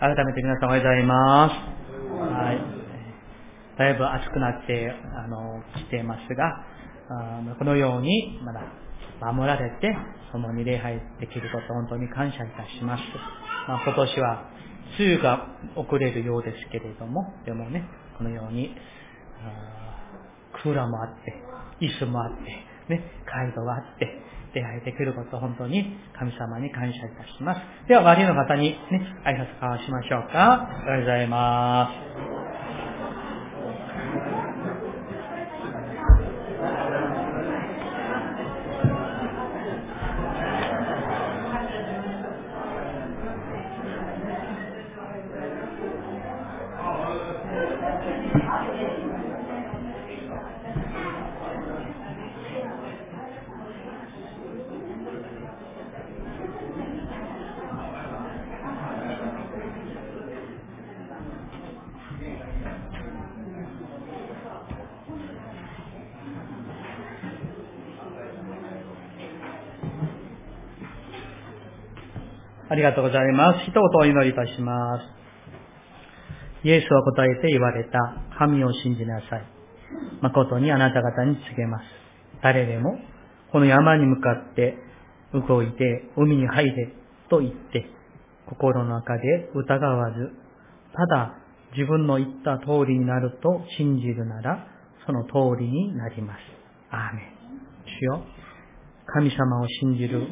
改めて皆さんおはようございます。はい。だいぶ暑くなって、あの、来ていますが、あこのように、まだ、守られて、共に礼拝できること、本当に感謝いたします。まあ、今年は、梅雨が遅れるようですけれども、でもね、このように、クーラーもあって、椅子もあって、ね、街道があって、出会えてくること、本当に神様に感謝いたします。では、周りの方にね、挨拶交わしましょうか。おはようございます。がとうございます。一言お祈りいたします。イエスは答えて言われた。神を信じなさい。誠にあなた方に告げます。誰でも、この山に向かって動いて海に入れと言って、心の中で疑わず、ただ自分の言った通りになると信じるなら、その通りになります。アーメン。主よ、神様を信じる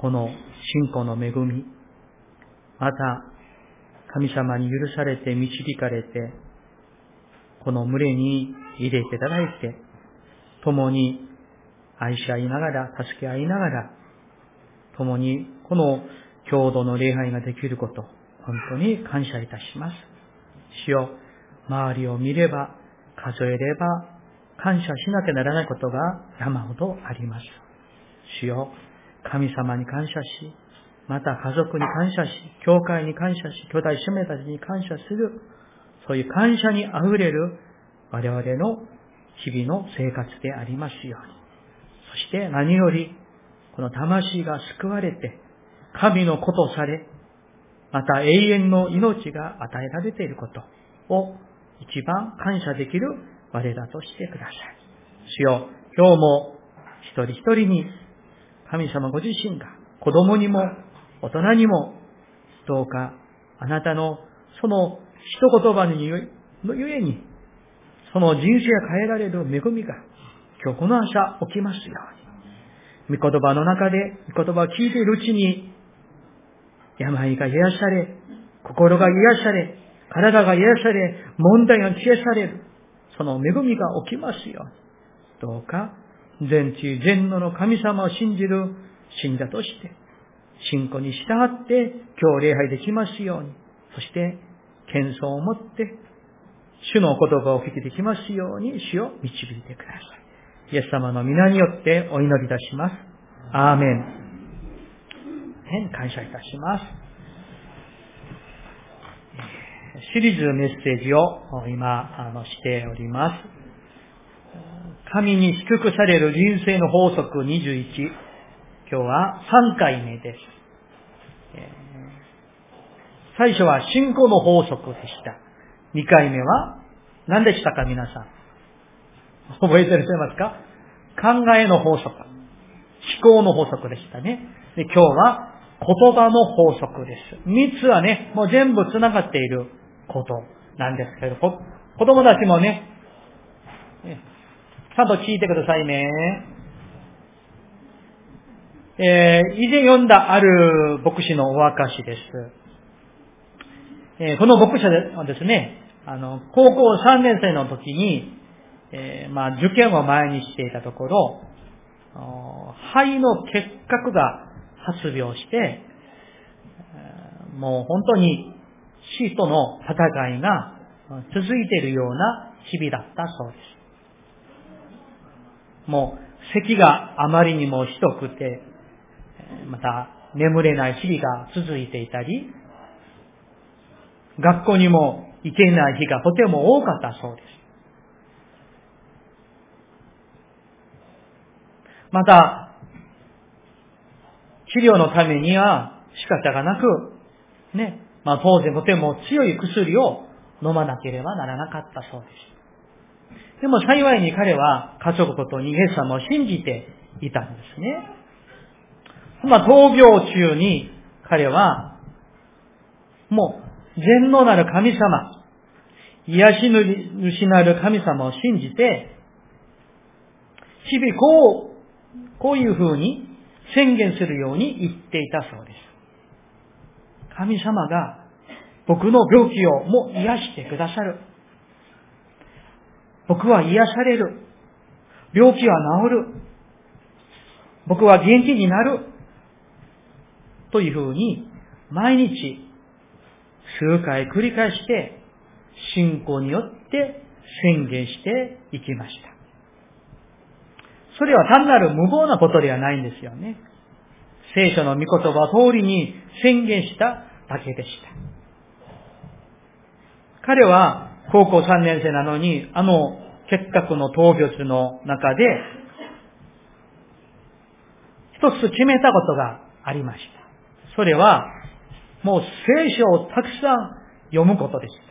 この信仰の恵み、また、神様に許されて導かれて、この群れに入れていただいて、共に愛し合いながら、助け合いながら、共にこの共同の礼拝ができること、本当に感謝いたします。主よ、周りを見れば、数えれば、感謝しなきゃならないことが山ほどあります。主よ、神様に感謝し、また家族に感謝し、教会に感謝し、兄弟姉妹たちに感謝する、そういう感謝に溢れる我々の日々の生活でありますように。そして何より、この魂が救われて、神の子とされ、また永遠の命が与えられていることを一番感謝できる我らとしてください。主よ、今日も一人一人に神様ご自身が子供にも大人にもどうかあなたのその一言葉のゆえにその人生が変えられる恵みが今日この朝起きますように。御言葉の中で御言葉を聞いているうちに病が癒され、心が癒され、体が癒され、問題が消えされる。その恵みが起きますように。どうか全知全能の神様を信じる信者として、信仰に従って今日礼拝できますように、そして謙遜を持って、主の言葉を聞きできますように主を導いてください。イエス様の皆によってお祈りいたします。アーメン。変感謝いたします。シリーズメッセージを今、あの、しております。神に祝福される人生の法則21。今日は3回目です。最初は信仰の法則でした。2回目は何でしたか皆さん。覚えてらっしゃいますか？考えの法則。思考の法則でしたね。で今日は言葉の法則です。3つはね、もう全部繋がっていることなんですけど、子供たちもね、ちゃんと聞いてくださいね。えー、以前読んだある牧師のお証です。えー、この牧師はですね、あの、高校3年生の時に、えー、まあ、受験を前にしていたところ、肺の結核が発病して、もう本当に死との戦いが続いているような日々だったそうです。もう咳があまりにもひどくて、また眠れない日々が続いていたり、学校にも行けない日がとても多かったそうです。また、治療のためには仕方がなく、ね、まあ当然とても強い薬を飲まなければならなかったそうです。でも幸いに彼は家族ことにイエス様を信じていたんですね。まあ闘病中に彼はもう全能なる神様、癒し主なる神様を信じて、日々こう、こういう風に宣言するように言っていたそうです。神様が僕の病気をも癒してくださる。僕は癒される。病気は治る。僕は元気になる。というふうに、毎日、数回繰り返して、信仰によって宣言していきました。それは単なる無謀なことではないんですよね。聖書の御言葉通りに宣言しただけでした。彼は高校3年生なのに、あの結核の闘病の中で、一つ決めたことがありました。それは、もう聖書をたくさん読むことでした。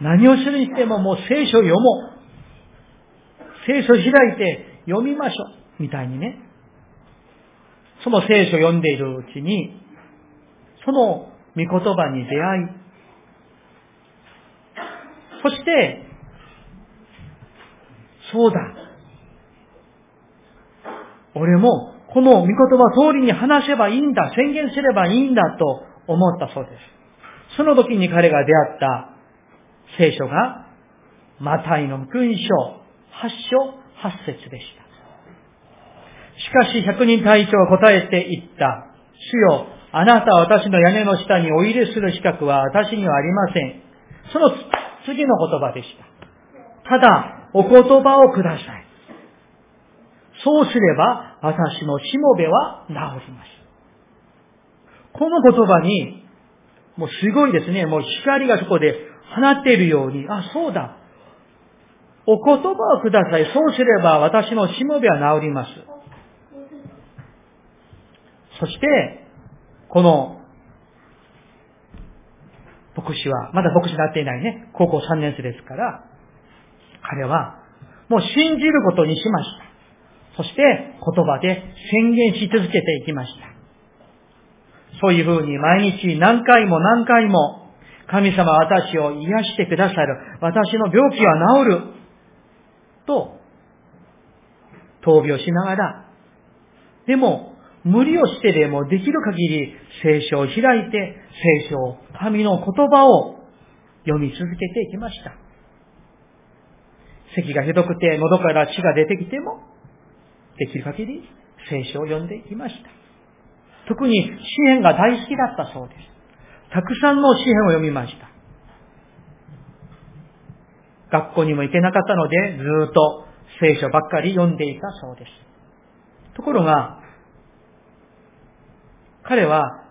何をするにしてももう聖書を読もう。聖書を開いて読みましょう。みたいにね。その聖書を読んでいるうちに、その御言葉に出会い、そして、そうだ。俺もこの御言葉通りに話せばいいんだ、宣言すればいいんだと思ったそうです。その時に彼が出会った聖書が、マタイの福音書8章8節でした。しかし百人隊長は答えて言った。主よ、あなたは私の屋根の下にお入れする資格は私にはありません。その次の言葉でした。ただ、お言葉をください。そうすれば、私のしもべは治ります。この言葉に、もうすごいですね。もう光がそこで放っているように、あ、そうだ。お言葉をください。そうすれば私のしもべは治ります。そして、この、牧師は、まだ牧師になっていないね、高校3年生ですから、彼は、もう信じることにしました。そして、言葉で宣言し続けていきました。そういうふうに毎日何回も何回も、神様私を癒してくださる。私の病気は治る。と、闘病しながら、でも、無理をしてでもできる限り聖書を開いて、聖書を、神の言葉を読み続けていきました。咳がひどくて喉から血が出てきても、できる限り聖書を読んでいました。特に詩篇が大好きだったそうです。たくさんの詩篇を読みました。学校にも行けなかったので、ずっと聖書ばっかり読んでいたそうです。ところが、彼は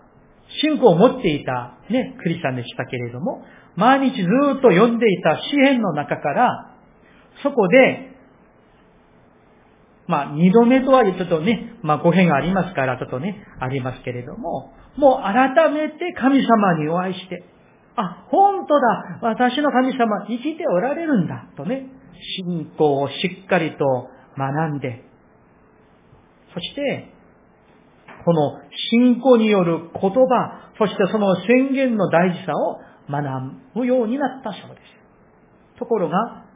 信仰を持っていたね、クリスチャンでしたけれども、毎日ずっと読んでいた詩篇の中から、そこで、まあ、二度目とはちょっとね、まあ、語弊がありますから、ちょっとね、ありますけれども、もう改めて神様にお会いして、あ、本当だ、私の神様生きておられるんだ、とね、信仰をしっかりと学んで、そして、この信仰による言葉、そしてその宣言の大事さを学ぶようになったそうです。ところが、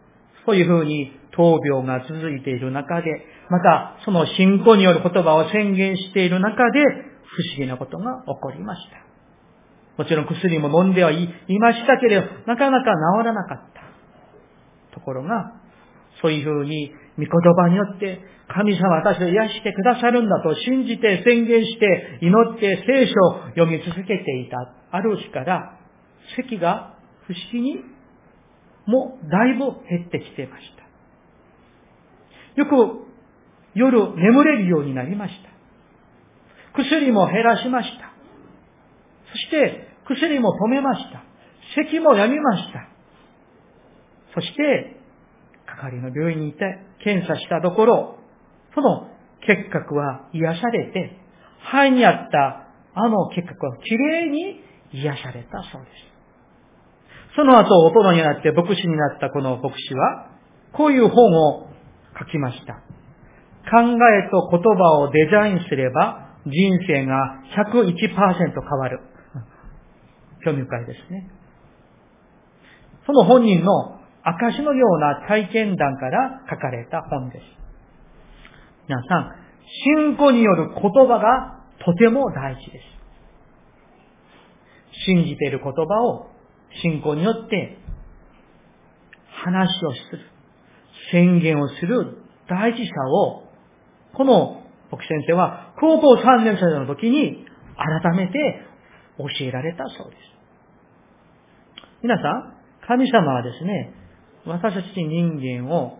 そういうふうに闘病が続いている中で、またその信仰による言葉を宣言している中で、不思議なことが起こりました。もちろん薬も飲んではいましたけれど、なかなか治らなかった。ところが、そういうふうに御言葉によって神様私を癒してくださるんだと信じて宣言して祈って聖書を読み続けていたある日から咳が不思議にもだいぶ減ってきてました。よく夜眠れるようになりました。薬も減らしました。そして薬も止めました。咳もやみました。そして、係の病院に行って検査したところ、その結核は癒されて、肺にあったあの結核はきれいに癒されたそうです。その後、大人になって牧師になったこの牧師は、こういう本を書きました。考えと言葉をデザインすれば、人生が101%変わる。興味深いですね。その本人の証のような体験談から書かれた本です。皆さん、信仰による言葉がとても大事です。信じている言葉を信仰によって話をする、宣言をする大事さを、この僕先生は高校3年生の時に改めて教えられたそうです。皆さん、神様はですね、私たち人間を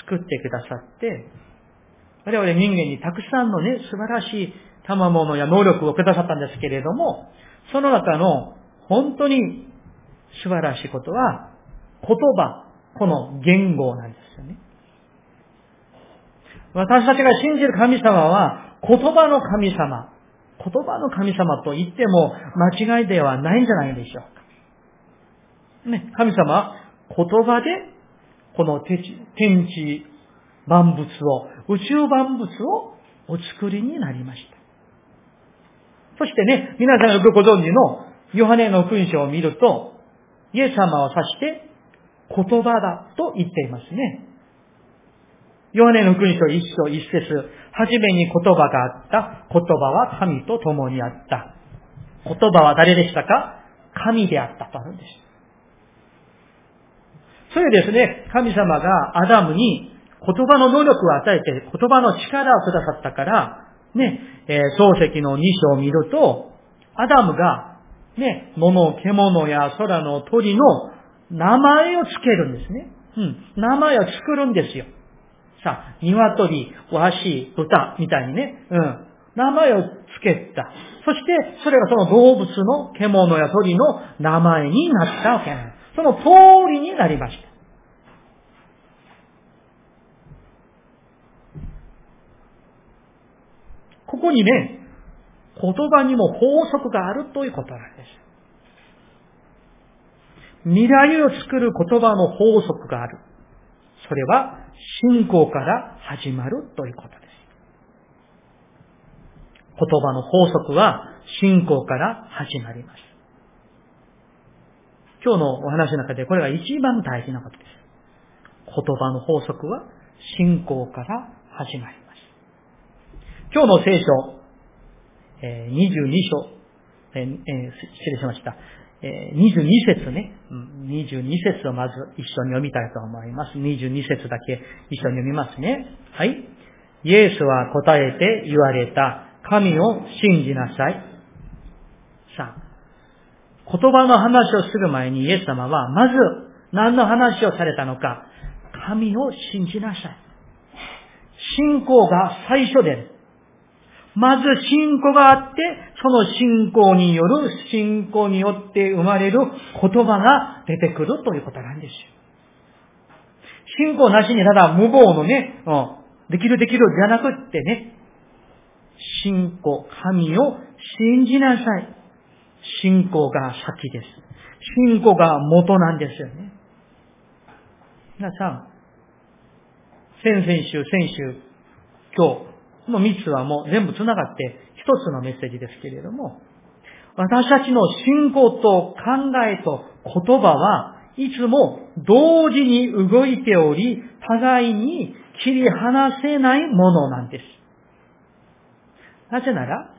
作ってくださって、我々人間にたくさんのね、素晴らしい賜物や能力をくださったんですけれども、その中の本当に素晴らしいことは、言葉、この言語なんですよね。私たちが信じる神様は、言葉の神様、言葉の神様と言っても間違いではないんじゃないでしょうか。ね、神様は言葉で、この天地万物を、宇宙万物をお作りになりました。そしてね、皆さんがよくご存知のヨハネの勲章を見ると、イエス様を指して言葉だと言っていますね。ヨハネの勲章一章一節、はじめに言葉があった。言葉は神と共にあった。言葉は誰でしたか？神であったとあるんです。それですね、神様がアダムに言葉の能力を与えて、言葉の力をくださったから、ね、えー、漱石の2章を見ると、アダムが、ね、物、獣や空の鳥の名前をつけるんですね。うん。名前を作るんですよ。さあ、鶏、ワシ、豚、みたいにね。うん。名前をつけた。そして、それがその動物の獣や鳥の名前になったわけなんです。その通りになりました。ここにね、言葉にも法則があるということなんです。未来を作る言葉の法則がある。それは信仰から始まるということです。言葉の法則は信仰から始まります。今日のお話の中でこれが一番大事なことです。言葉の法則は信仰から始まります。今日の聖書、え22章、えー、失礼しました。え22節ね、22節をまず一緒に読みたいと思います。22節だけ一緒に読みますね。はい。イエスは答えて言われた。神を信じなさい。さあ、言葉の話をする前にイエス様は、まず何の話をされたのか。神を信じなさい。信仰が最初であるまず信仰があって、その信仰による、信仰によって生まれる言葉が出てくるということなんですよ。信仰なしにただ無謀のね、うん、できるできるじゃなくってね、信仰、神を信じなさい。信仰が先です。信仰が元なんですよね。皆さん、先々週、先週、今日、この三つはもう全部繋がって一つのメッセージですけれども、私たちの信仰と考えと言葉はいつも同時に動いており、互いに切り離せないものなんです。なぜなら、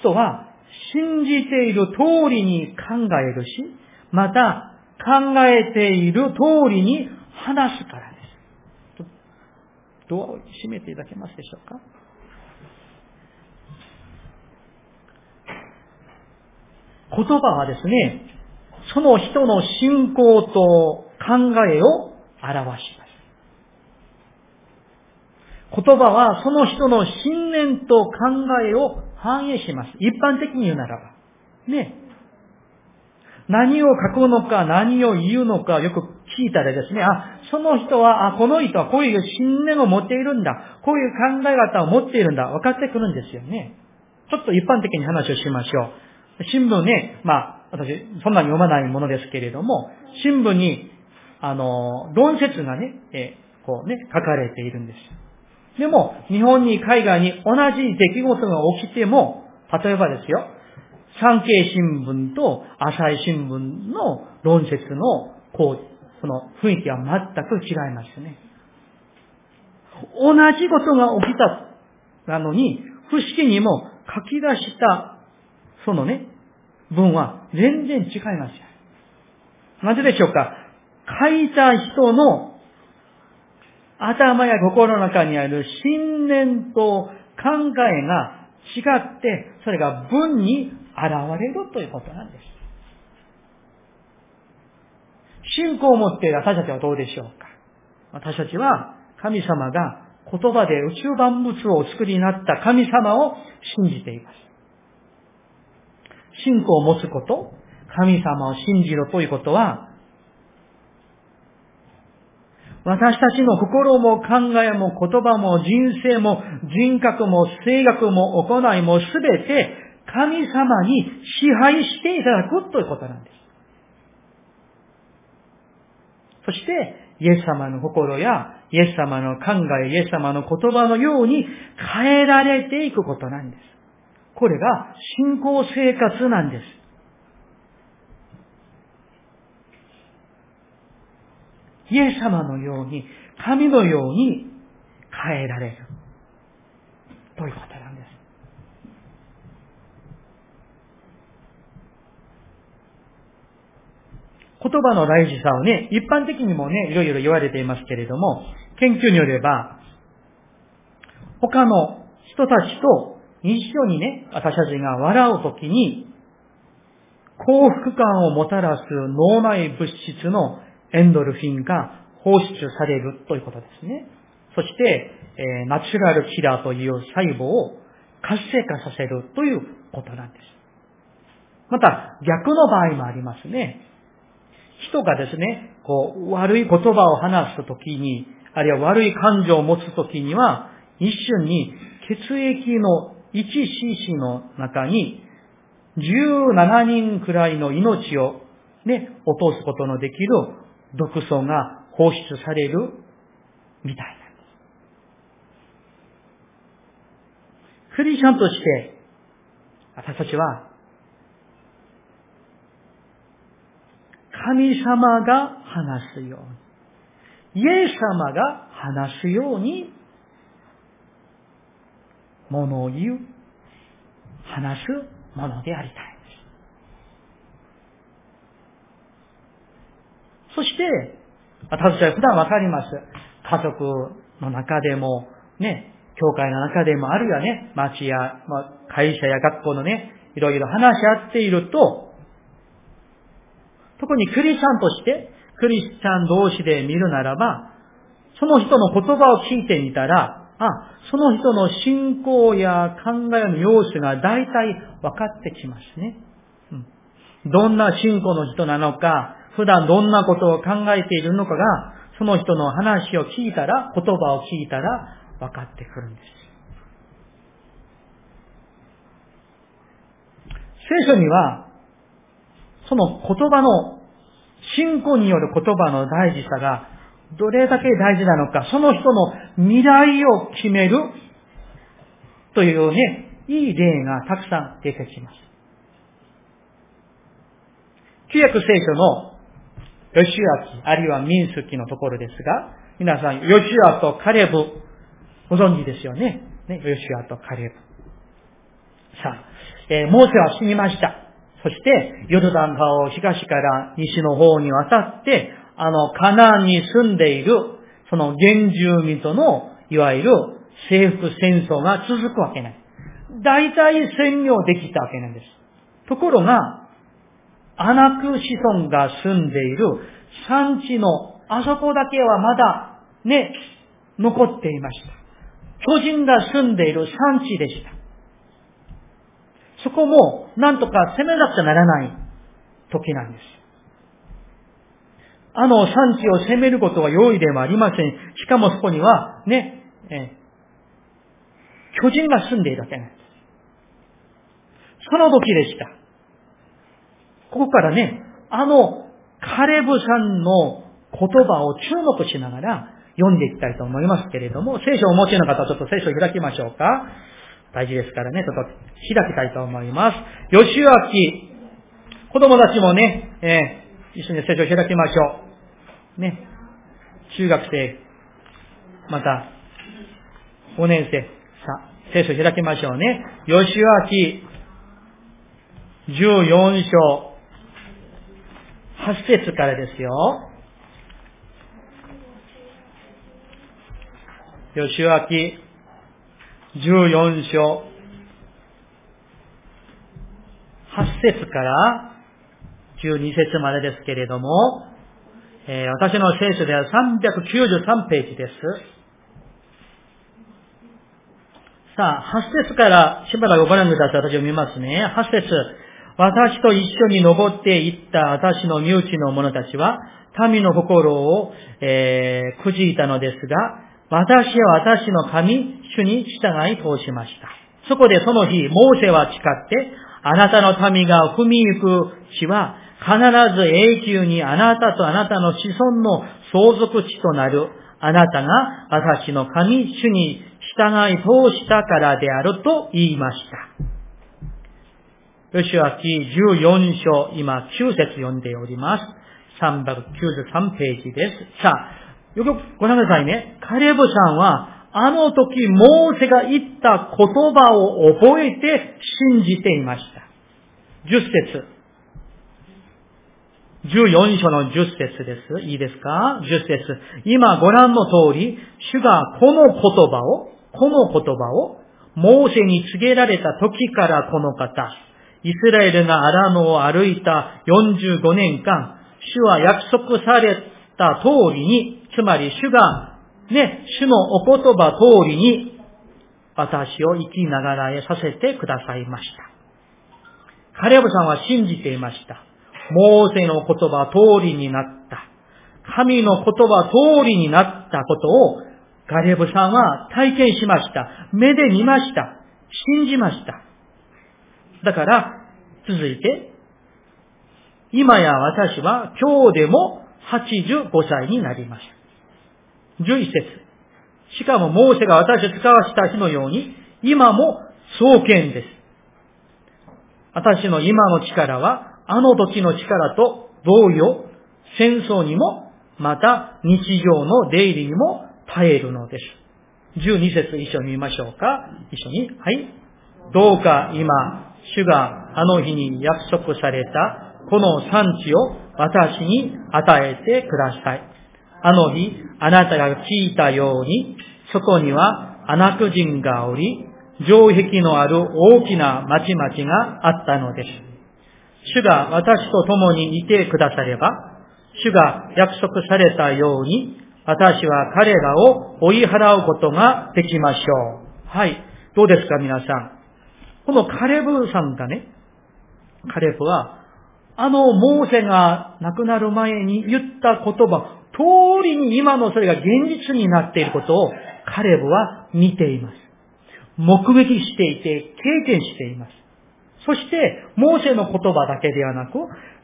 人は信じている通りに考えるし、また考えている通りに話すからです。ドアを閉めていただけますでしょうか？言葉はですね、その人の信仰と考えを表します。言葉はその人の信念と考えを反映します。一般的に言うならば。ね。何を書くのか何を言うのかよく聞いたらですね、あ、その人は、あ、この人はこういう信念を持っているんだ。こういう考え方を持っているんだ。分かってくるんですよね。ちょっと一般的に話をしましょう。新聞ね、まあ、私、そんなに読まないものですけれども、新聞に、あの、論説がね、えこうね、書かれているんです。でも、日本に海外に同じ出来事が起きても、例えばですよ、産経新聞と朝日新聞の論説の、こう、その雰囲気は全く違いますね。同じことが起きたなのに、不思議にも書き出した、そのね、文は全然違いますなぜでしょうか？書いた人の頭や心の中にある信念と考えが違って、それが文に現れるということなんです。信仰を持っている私たちはどうでしょうか？私たちは神様が言葉で宇宙万物をお作りになった神様を信じています。信仰を持つこと、神様を信じるということは、私たちの心も考えも言葉も人生も人格も性格も行いもすべて神様に支配していただくということなんです。そして、イエス様の心や、イエス様の考え、イエス様の言葉のように変えられていくことなんです。これが信仰生活なんです。イエス様のように、神のように変えられる。ということなんです。言葉の大事さをね、一般的にもね、いろいろ言われていますけれども、研究によれば、他の人たちと一緒にね、私たちが笑うときに、幸福感をもたらす脳内物質のエンドルフィンが放出されるということですね。そして、えー、ナチュラルキラーという細胞を活性化させるということなんです。また、逆の場合もありますね。人がですね、こう、悪い言葉を話すときに、あるいは悪い感情を持つときには、一瞬に血液の 1cc の中に17人くらいの命をね、落とすことのできる毒素が放出されるみたいなんです。クリスチャンとして、私たちは、神様が話すように、イエス様が話すようにものを言う、話すものでありたいそして、私は普段わかります。家族の中でも、ね、教会の中でも、あるいはね、町や、まあ、会社や学校のね、いろいろ話し合っていると、特にクリスチャンとして、クリスチャン同士で見るならば、その人の言葉を聞いてみたら、あ、その人の信仰や考えの様子が大体分かってきますね。うん、どんな信仰の人なのか、普段どんなことを考えているのかが、その人の話を聞いたら、言葉を聞いたら分かってくるんです。聖書には、その言葉の、信仰による言葉の大事さがどれだけ大事なのか、その人の未来を決めるというね、いい例がたくさん出てきます。旧約聖書のヨシュア記、あるいは民数記のところですが、皆さん、ヨシュアとカレブ、ご存知ですよね？ね、ヨシュアとカレブ。さあ、えー、モーセは死にました。そして、ヨルダン川を東から西の方に渡って、あの、カナンに住んでいる、その原住民との、いわゆる征服戦争が続くわけない。大体占領できたわけなんです。ところが、アナク子孫が住んでいる産地のあそこだけはまだね、残っていました。巨人が住んでいる産地でした。そこもなんとか攻めなくちゃならない時なんです。あの産地を攻めることは容易でもありません。しかもそこには、ね、え巨人が住んでいるわけなんです。その時でした。ここからね、あのカレブさんの言葉を注目しながら読んでいきたいと思いますけれども、聖書をお持ちの方はちょっと聖書を開きましょうか。大事ですからね、ちょっと開きたいと思います。吉脇、子供たちもね、えー、一緒に聖書を開きましょう。ね、中学生、また、5年生、さ、聖書開きましょうね。吉脇、14章、8節からですよ。吉脇、14章、8節から12節までですけれども、えー、私の聖書では393ページです。さあ、8節からしばらくご覧ください。私読みますね。8節私と一緒に登っていった私の身内の者たちは、民の心を、えー、くじいたのですが、私は私の神、主に従い通しました。そこでその日、モーセは誓って、あなたの民が踏み行く地は、必ず永久にあなたとあなたの子孫の相続地となる、あなたが私の神、主に従い通したからであると言いました。吉脇14章、今9節読んでおります。393ページです。さあ、よくご覧くださいね。カレブさんは、あの時、モーセが言った言葉を覚えて信じていました。10節。14章の10節です。いいですか ?10 節。今ご覧の通り、主がこの言葉を、この言葉を、モーセに告げられた時からこの方、イスラエルがアラノを歩いた45年間、主は約束された通りに、つまり主が、ね、主のお言葉通りに、私を生きながらえさせてくださいました。カレブさんは信じていました。モーセの言葉通りになった。神の言葉通りになったことを、ガレブさんは体験しました。目で見ました。信じました。だから、続いて、今や私は今日でも85歳になりました。11節しかもモーセが私を使わした日のように、今も創建です。私の今の力は、あの時の力と同様、戦争にも、また日常の出入りにも耐えるのです。12節一緒に見ましょうか。一緒に。はい。どうか今、主があの日に約束されたこの産地を私に与えてください。あの日、あなたが聞いたように、そこにはアナク人がおり、城壁のある大きな町々があったのです。主が私と共にいてくだされば、主が約束されたように、私は彼らを追い払うことができましょう。はい。どうですか皆さん。このカレブさんがね、カレブはあのモーセが亡くなる前に言った言葉、通りに今のそれが現実になっていることをカレブは見ています。目撃していて、経験しています。そして、モーセの言葉だけではなく、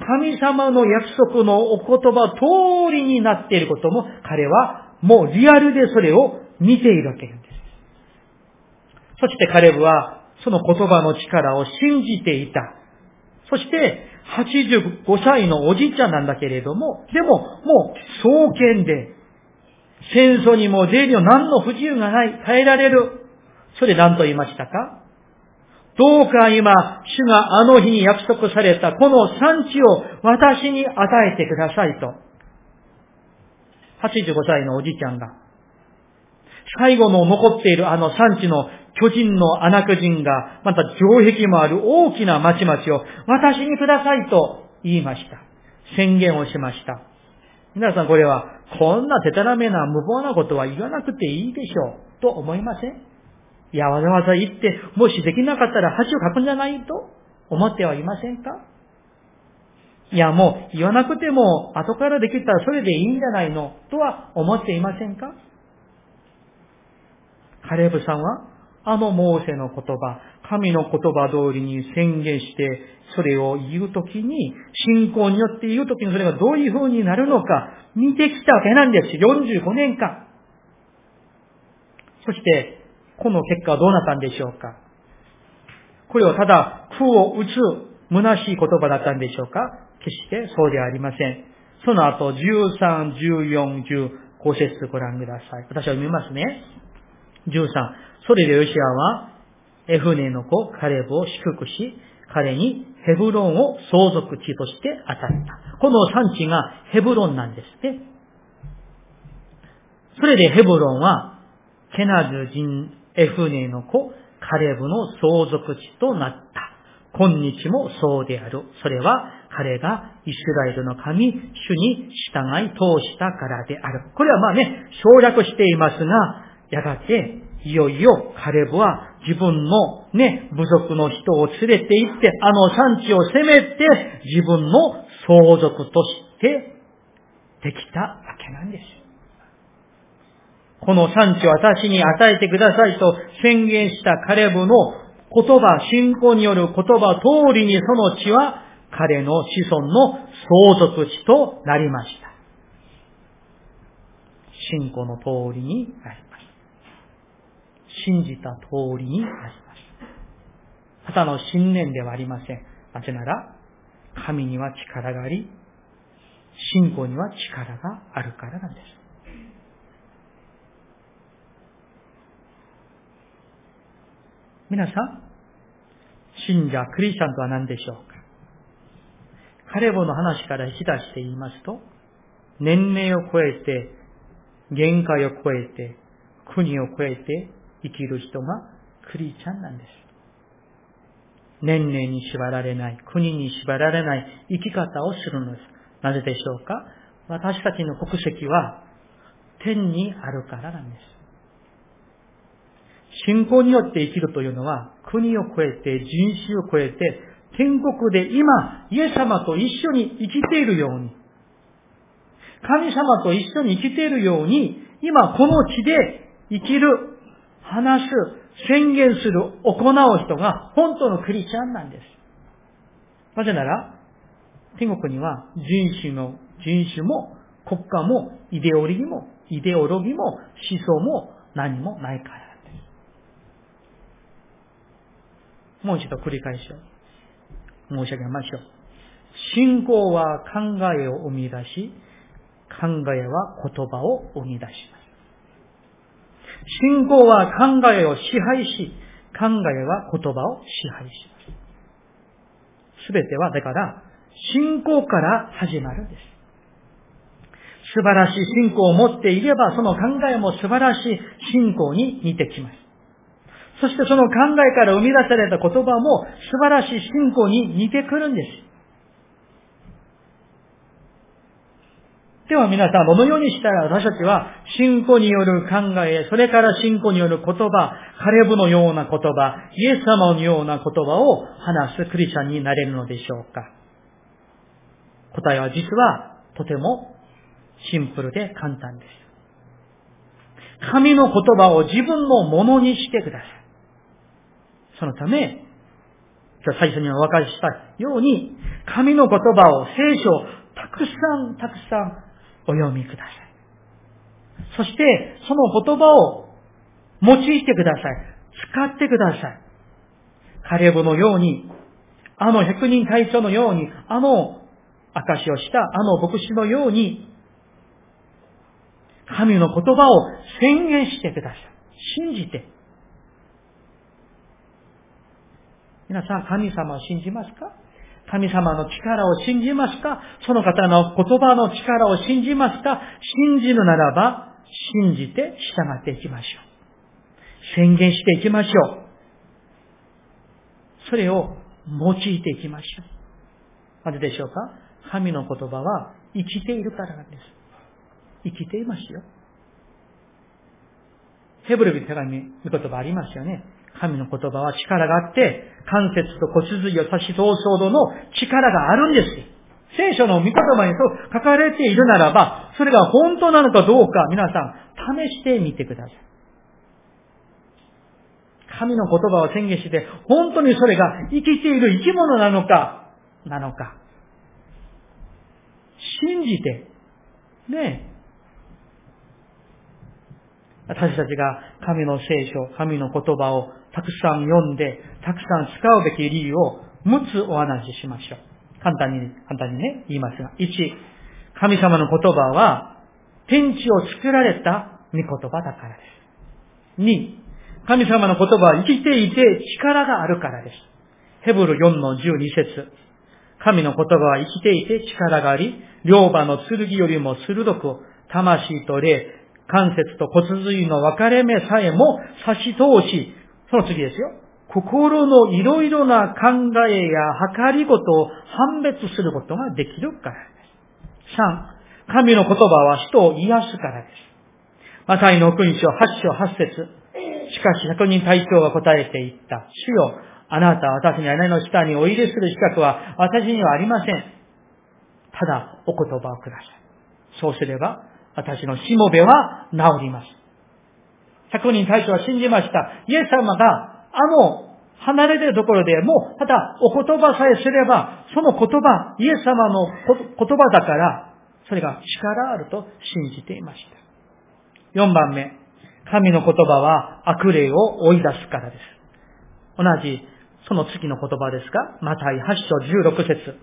神様の約束のお言葉通りになっていることも、彼はもうリアルでそれを見ているわけです。そしてカレブは、その言葉の力を信じていた。そして、85歳のおじいちゃんなんだけれども、でも、もう、創建で、戦争にも税にも何の不自由がない、耐えられる。それ何と言いましたか？どうか今、主があの日に約束されたこの産地を私に与えてくださいと。85歳のおじいちゃんが、最後の残っているあの産地の巨人のアナク人が、また城壁もある大きな町々を私にくださいと言いました。宣言をしました。皆さんこれは、こんな手たらめな無謀なことは言わなくていいでしょう、と思いません？いや、わざわざ言って、もしできなかったら恥をかくんじゃないと？思ってはいませんか？いやもう言わなくても後からできたらそれでいいんじゃないの？とは思っていませんか？カレブさんはあのモーセの言葉、神の言葉通りに宣言して、それを言うときに、信仰によって言うときにそれがどういう風になるのか、見てきたわけなんです。45年間。そして、この結果はどうなったんでしょうか？これはただ、空を打つ、虚しい言葉だったんでしょうか？決してそうではありません。その後、13、14、15節ご覧ください。私は読みますね。13、それでヨシアは、エフネの子、カレブを祝福し、彼にヘブロンを相続地として与えた。この産地がヘブロンなんですね。それでヘブロンは、ケナズ人エフネの子、カレブの相続地となった。今日もそうである。それは彼がイスラエルの神、主に従い通したからである。これはまあね、省略していますが、やがて、いよいよカレブは自分のね、部族の人を連れて行って、あの産地を攻めて、自分の相続としてできたわけなんです。この産地を私に与えてくださいと宣言したカレブの言葉、信仰による言葉通りにその地は彼の子孫の相続地となりました。信仰の通りになりました。信じた通りになりました。ただの信念ではありません。なぜなら、神には力があり、信仰には力があるからなんです。皆さん、信者、クリスチャンとは何でしょうか？カレボの話から引き出して言いますと、年齢を超えて、限界を超えて、国を超えて生きる人がクリスチャンなんです。年齢に縛られない、国に縛られない生き方をするのです。なぜでしょうか？私たちの国籍は天にあるからなんです。信仰によって生きるというのは、国を超えて、人種を超えて、天国で今、イエス様と一緒に生きているように、神様と一緒に生きているように、今この地で生きる、話す、宣言する、行う人が本当のクリスチャンなんです。なぜなら、天国には人種の、人種も、国家も、イデオロギも、イデオロギも、思想も何もないから。もう一度繰り返しを申し上げましょう。信仰は考えを生み出し、考えは言葉を生み出します。信仰は考えを支配し、考えは言葉を支配します。すべては、だから、信仰から始まるんです。素晴らしい信仰を持っていれば、その考えも素晴らしい信仰に似てきます。そしてその考えから生み出された言葉も素晴らしい信仰に似てくるんです。では皆さん、どのようにしたら私たちは信仰による考え、それから信仰による言葉、カレブのような言葉、イエス様のような言葉を話すクリスチャンになれるのでしょうか答えは実はとてもシンプルで簡単です。神の言葉を自分のものにしてください。そのため、今日最初にお分かりしたように、神の言葉を、聖書をたくさんたくさんお読みください。そして、その言葉を用いてください。使ってください。カレブのように、あの百人隊長のように、あの証をしたあの牧師のように、神の言葉を宣言してください。信じて皆さん、神様を信じますか？神様の力を信じますか？その方の言葉の力を信じますか？信じるならば、信じて従っていきましょう。宣言していきましょう。それを用いていきましょう。なぜでしょうか？神の言葉は生きているからなんです。生きていますよ。ヘブルビ手紙、見言葉ありますよね。神の言葉は力があって、関節と骨髄を差し通すほどの力があるんです。聖書の御言葉にそう書かれているならば、それが本当なのかどうか、皆さん、試してみてください。神の言葉を宣言して、本当にそれが生きている生き物なのか、なのか。信じて、ね私たちが神の聖書、神の言葉をたくさん読んで、たくさん使うべき理由を6つお話ししましょう。簡単に、簡単にね、言いますが。1、神様の言葉は、天地を作られた御言葉だからです。2、神様の言葉は生きていて力があるからです。ヘブル4の12節神の言葉は生きていて力があり、両刃の剣よりも鋭く、魂と霊、関節と骨髄の分かれ目さえも差し通し、その次ですよ。心のいろいろな考えや計りごとを判別することができるからです。3、神の言葉は人を癒すからです。マタイの奥に章8章8節しかし百人隊長が答えていった。主よ、あなたは私に屋根の下にお入れする資格は私にはありません。ただ、お言葉をください。そうすれば、私のしもべは治ります。百人隊長は信じました。イエス様が、あの、離れてるところでもう、ただお言葉さえすれば、その言葉、イエス様の言葉だから、それが力あると信じていました。4番目、神の言葉は悪霊を追い出すからです。同じ、その次の言葉ですが、マタイ8章16節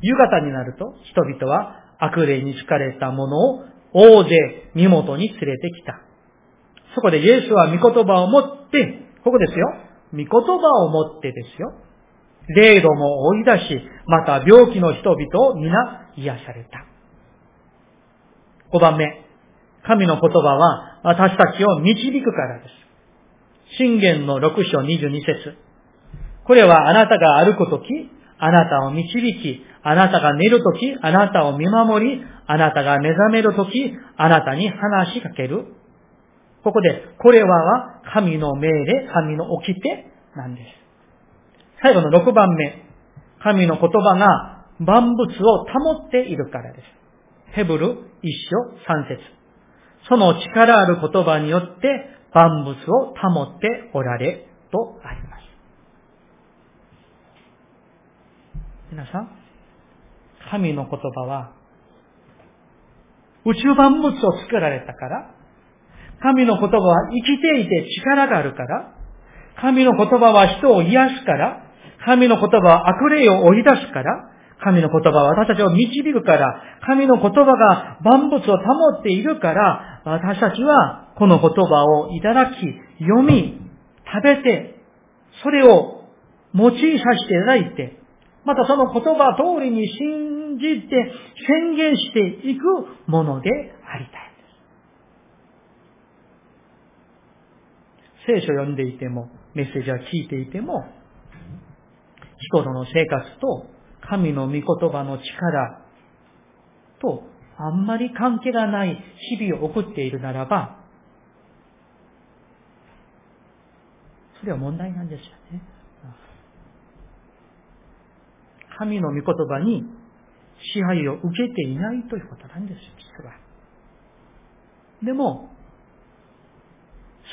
夕方になると人々は悪霊に疲れた者を大勢身元に連れてきた。そこでイエスは御言葉を持って、ここですよ。御言葉を持ってですよ。霊度も追い出し、また病気の人々を皆癒された。5番目。神の言葉は私たちを導くからです。信玄の6章22節これはあなたが歩くとき、あなたを導き、あなたが寝るとき、あなたを見守り、あなたが目覚めるとき、あなたに話しかける。ここで、これは神の命令、神の掟なんです。最後の6番目。神の言葉が万物を保っているからです。ヘブル一章三節その力ある言葉によって万物を保っておられとあります。皆さん、神の言葉は、宇宙万物を作られたから、神の言葉は生きていて力があるから、神の言葉は人を癒すから、神の言葉は悪霊を追い出すから、神の言葉は私たちを導くから、神の言葉が万物を保っているから、私たちはこの言葉をいただき、読み、食べて、それを用いさせていただいて、またその言葉通りに信じて宣言していくものでありたい聖書を読んでいても、メッセージを聞いていても、人々の生活と神の御言葉の力とあんまり関係がない日々を送っているならば、それは問題なんですよね。神の御言葉に支配を受けていないということなんですよ、実は。でも、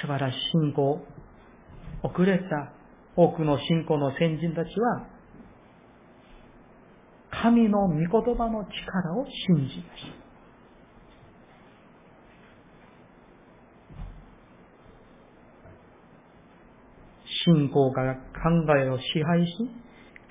素晴らしい信仰、遅れた多くの信仰の先人たちは、神の御言葉の力を信じました。信仰が考えを支配し、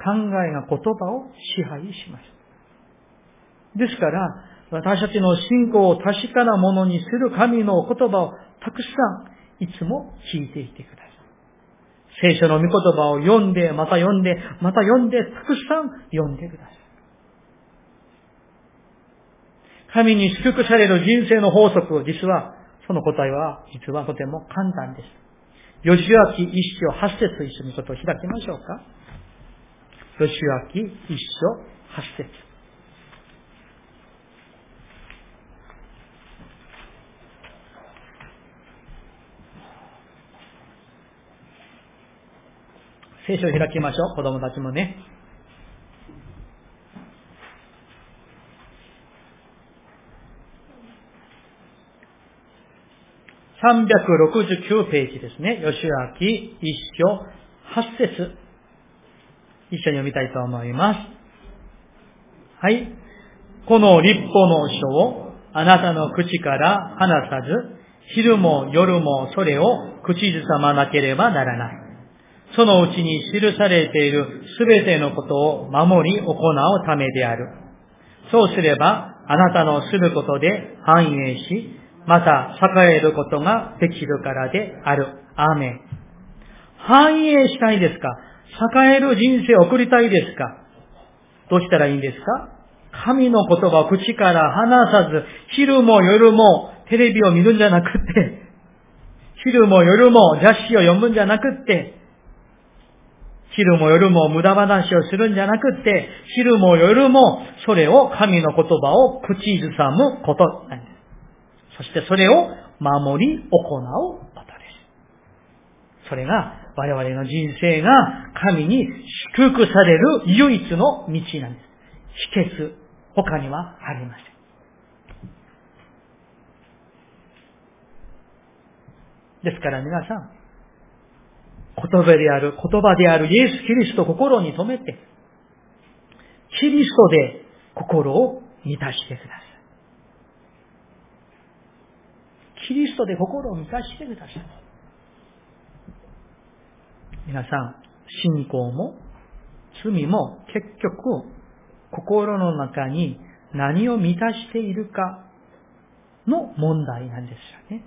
考えが言葉を支配します。ですから、私たちの信仰を確かなものにする神の言葉をたくさんいつも聞いていてください。聖書の御言葉を読んで、また読んで、また読んで、たくさん読んでください。神に祝福される人生の法則を、実は、その答えは、実はとても簡単です。吉明一章八節一緒にちょっと開きましょうか。吉明一章八節聖書を開きましょう、子供たちもね。369ページですね。吉明一章8節一緒に読みたいと思います。はい。この立法の書をあなたの口から離さず、昼も夜もそれを口ずさまなければならない。そのうちに記されているすべてのことを守り行うためである。そうすれば、あなたのすることで繁栄し、また栄えることができるからである。アーメン。繁栄したいですか？栄える人生を送りたいですか？どうしたらいいんですか？神の言葉を口から離さず、昼も夜もテレビを見るんじゃなくて、昼も夜も雑誌を読むんじゃなくって、昼も夜も無駄話をするんじゃなくて、昼も夜もそれを神の言葉を口ずさむことなんです。そしてそれを守り行うことです。それが我々の人生が神に祝福される唯一の道なんです。秘訣、他にはありません。ですから皆さん、言葉である、言葉であるイエス・キリストを心に留めて、キリストで心を満たしてください。キリストで心を満たしてください。皆さん、信仰も罪も結局心の中に何を満たしているかの問題なんですよね。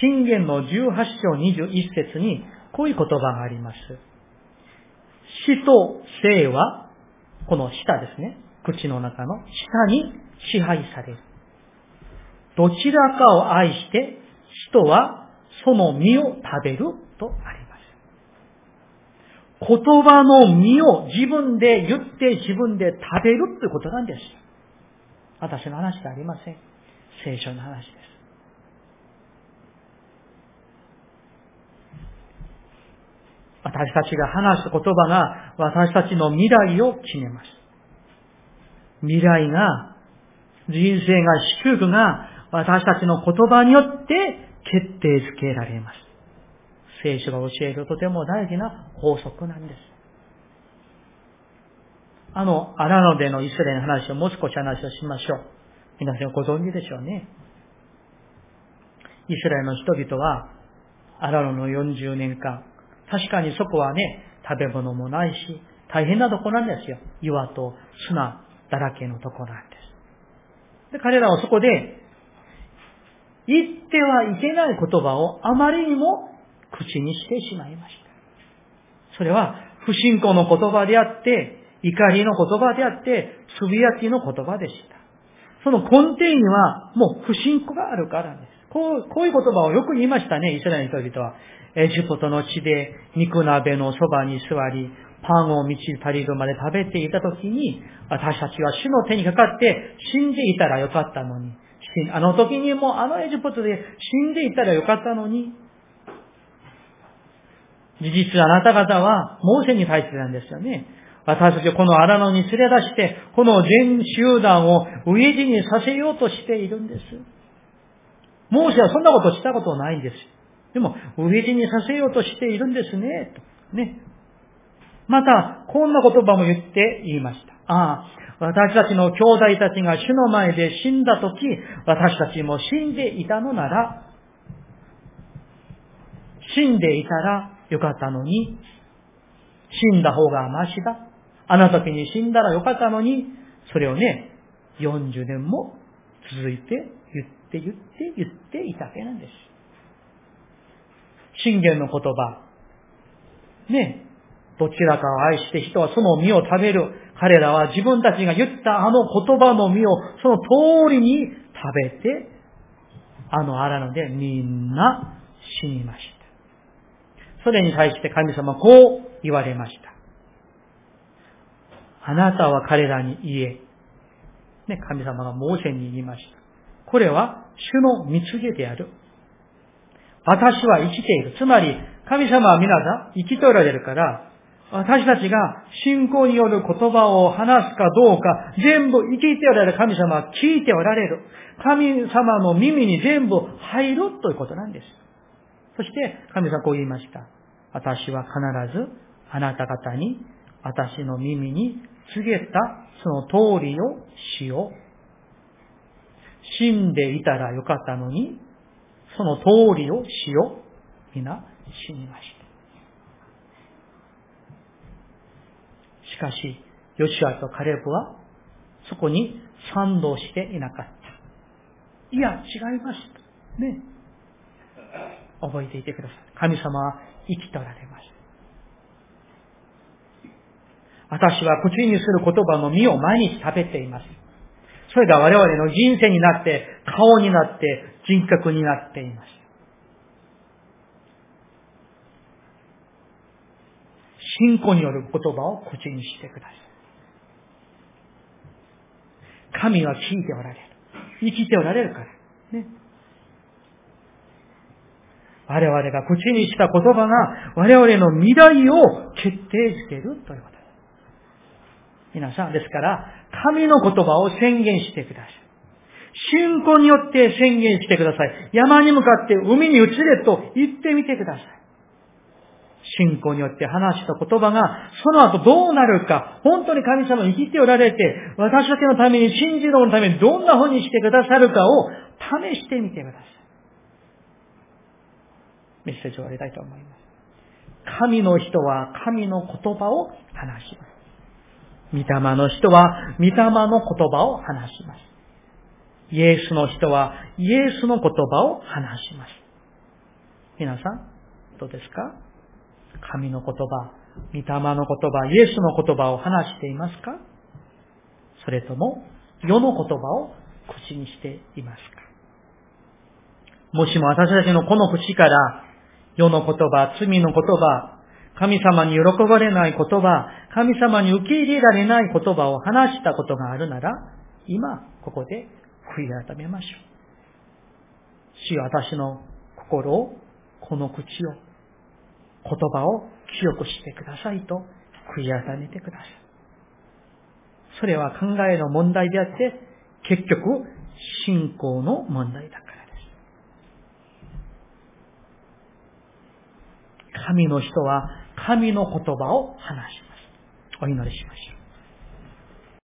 信玄の18章21節にこういう言葉があります。死と生は、この舌ですね。口の中の舌に支配される。どちらかを愛して、人はその実を食べるとあります。言葉の実を自分で言って自分で食べるということなんです。私の話ではありません。聖書の話です。私たちが話す言葉が私たちの未来を決めます。未来が、人生が、祝福が私たちの言葉によって決定づけられます。聖書が教えるとても大事な法則なんです。あの、アラノでのイスラエルの話をもう少し話をしましょう。皆さんご存知でしょうね。イスラエルの人々は、アラノの40年間、確かにそこはね、食べ物もないし、大変なとこなんですよ。岩と砂だらけのとこなんです。で、彼らはそこで、言ってはいけない言葉をあまりにも口にしてしまいました。それは不信仰の言葉であって、怒りの言葉であって、つぶやきの言葉でした。その根底にはもう不信仰があるからです。こう、こういう言葉をよく言いましたね、イスラエルの人々は。エジプトの地で肉鍋のそばに座り、パンを満ち足りるまで食べていたときに、私たちは主の手にかかって死んでいたらよかったのに、あの時にもあのエジプトで死んでいたらよかったのに、事実あなた方はモーセに対してなんですよね。私たちをこの荒野に連れ出して、この全集団を飢え死にさせようとしているんです。モーセはそんなことしたことないんです。でも、飢え死にさせようとしているんですね。とね。また、こんな言葉も言って言いました。ああ、私たちの兄弟たちが主の前で死んだとき、私たちも死んでいたのなら、死んでいたらよかったのに、死んだ方がマシだ。あの時に死んだらよかったのに、それをね、40年も続いてって言って言っていたわけなんです。信玄の言葉。ね。どちらかを愛して人はその実を食べる。彼らは自分たちが言ったあの言葉の実をその通りに食べて、あの荒野でみんな死にました。それに対して神様はこう言われました。あなたは彼らに言え。ね、神様がモーセに言いました。これは主の蜜げである。私は生きている。つまり、神様は皆さん生きておられるから、私たちが信仰による言葉を話すかどうか、全部生きておられる神様は聞いておられる。神様の耳に全部入るということなんです。そして神様はこう言いました。私は必ずあなた方に私の耳に告げたその通りをしよう。死んでいたらよかったのに、その通りをしよう。皆死にました。しかし、ヨシアとカレブは、そこに賛同していなかった。いや、違います。ね。覚えていてください。神様は生きておられます。私は口にする言葉の実を毎日食べています。それが我々の人生になって、顔になって、人格になっています。信仰による言葉を口にしてください。神は聞いておられる。生きておられるから。ね。我々が口にした言葉が我々の未来を決定づけるということ。皆さん、ですから、神の言葉を宣言してください。信仰によって宣言してください。山に向かって海に移れと言ってみてください。信仰によって話した言葉が、その後どうなるか、本当に神様に生きておられて、私たちのために、信じるのためにどんな風にしてくださるかを試してみてください。メッセージを終わりたいと思います。神の人は神の言葉を話します。御霊の人は御霊の言葉を話します。イエスの人はイエスの言葉を話します。皆さん、どうですか？神の言葉、御霊の言葉、イエスの言葉を話していますか？それとも、世の言葉を口にしていますか？もしも私たちのこの口から、世の言葉、罪の言葉、神様に喜ばれない言葉、神様に受け入れられない言葉を話したことがあるなら、今、ここで悔い改めましょう。主よ私の心を、この口を、言葉を清くしてくださいと悔い改めてください。それは考えの問題であって、結局、信仰の問題だからです。神の人は神の言葉を話します。お祈りしましょう。